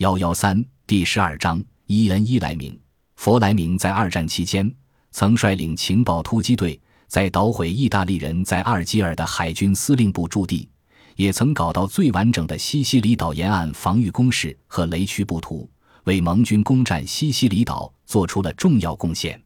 幺幺三第十二章伊恩伊莱明弗莱明在二战期间曾率领情报突击队在捣毁意大利人在阿尔及尔的海军司令部驻地也曾搞到最完整的西西里岛沿岸防御工事和雷区布图为盟军攻占西西里岛做出了重要贡献